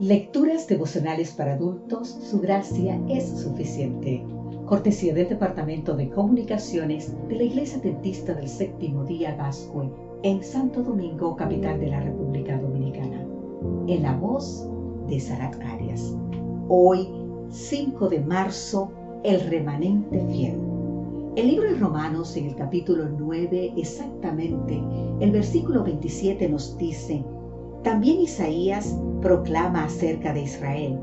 Lecturas devocionales para adultos, su gracia es suficiente. Cortesía del Departamento de Comunicaciones de la Iglesia Dentista del Séptimo Día Gascue en Santo Domingo, capital de la República Dominicana. En la voz de Sara Arias. Hoy, 5 de marzo, el remanente fiel. El libro de Romanos, en el capítulo 9, exactamente, el versículo 27 nos dice, también Isaías proclama acerca de Israel,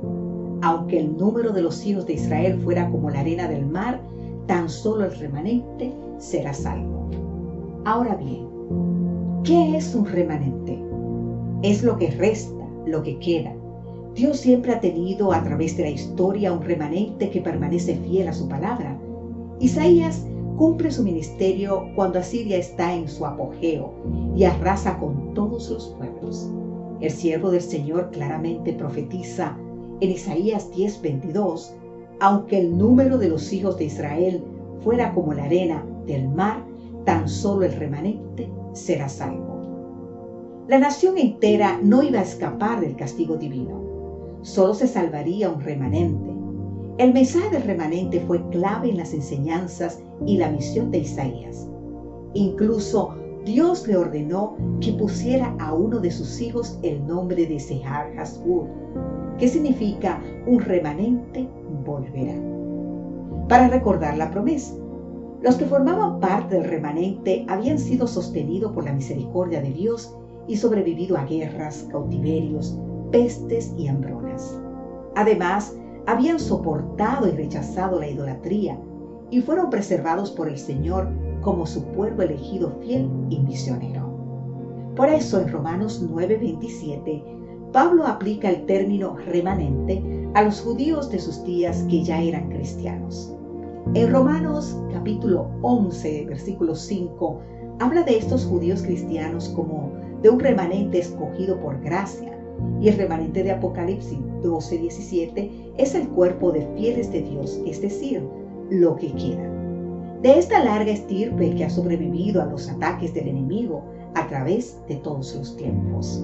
aunque el número de los hijos de Israel fuera como la arena del mar, tan solo el remanente será salvo. Ahora bien, ¿qué es un remanente? Es lo que resta, lo que queda. Dios siempre ha tenido a través de la historia un remanente que permanece fiel a su palabra. Isaías cumple su ministerio cuando Asiria está en su apogeo y arrasa con todos los pueblos. El siervo del Señor claramente profetiza en Isaías 10:22, aunque el número de los hijos de Israel fuera como la arena del mar, tan solo el remanente será salvo. La nación entera no iba a escapar del castigo divino, solo se salvaría un remanente. El mensaje del remanente fue clave en las enseñanzas y la misión de Isaías. Incluso Dios le ordenó que pusiera a uno de sus hijos el nombre de Sehar Hasbur, que significa un remanente volverá. Para recordar la promesa, los que formaban parte del remanente habían sido sostenidos por la misericordia de Dios y sobrevivido a guerras, cautiverios, pestes y hambronas. Además, habían soportado y rechazado la idolatría y fueron preservados por el Señor como su pueblo elegido fiel y misionero. Por eso en Romanos 9:27, Pablo aplica el término remanente a los judíos de sus días que ya eran cristianos. En Romanos capítulo 11, versículo 5, habla de estos judíos cristianos como de un remanente escogido por gracia. Y el remanente de Apocalipsis 12:17 es el cuerpo de fieles de Dios, es decir, lo que queda de esta larga estirpe que ha sobrevivido a los ataques del enemigo a través de todos los tiempos.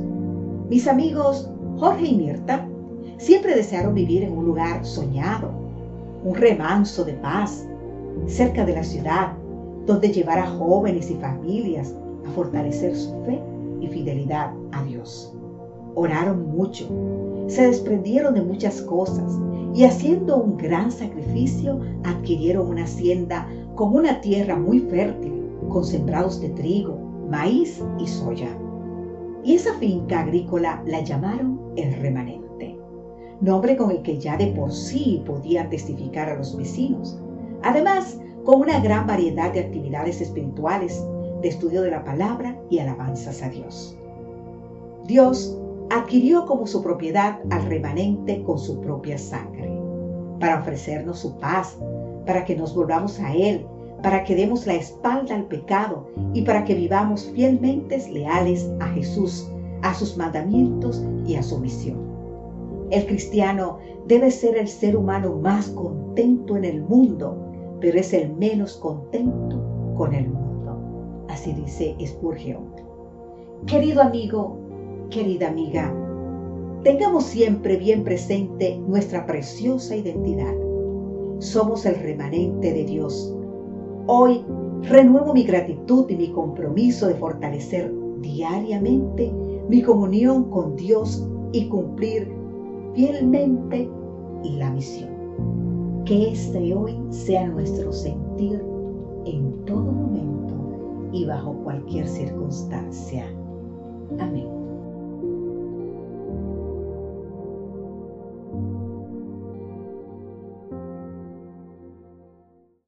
Mis amigos Jorge y Mirta siempre desearon vivir en un lugar soñado, un remanso de paz, cerca de la ciudad, donde llevar a jóvenes y familias a fortalecer su fe y fidelidad a Dios. Oraron mucho, se desprendieron de muchas cosas y haciendo un gran sacrificio adquirieron una hacienda con una tierra muy fértil, con sembrados de trigo, maíz y soya. Y esa finca agrícola la llamaron el remanente, nombre con el que ya de por sí podían testificar a los vecinos. Además, con una gran variedad de actividades espirituales, de estudio de la palabra y alabanzas a Dios. Dios adquirió como su propiedad al remanente con su propia sangre, para ofrecernos su paz, para que nos volvamos a Él, para que demos la espalda al pecado y para que vivamos fielmente leales a Jesús, a sus mandamientos y a su misión. El cristiano debe ser el ser humano más contento en el mundo, pero es el menos contento con el mundo. Así dice Spurgeon. Querido amigo, querida amiga, tengamos siempre bien presente nuestra preciosa identidad somos el remanente de Dios. Hoy renuevo mi gratitud y mi compromiso de fortalecer diariamente mi comunión con Dios y cumplir fielmente la misión. Que este hoy sea nuestro sentir en todo momento y bajo cualquier circunstancia. Amén.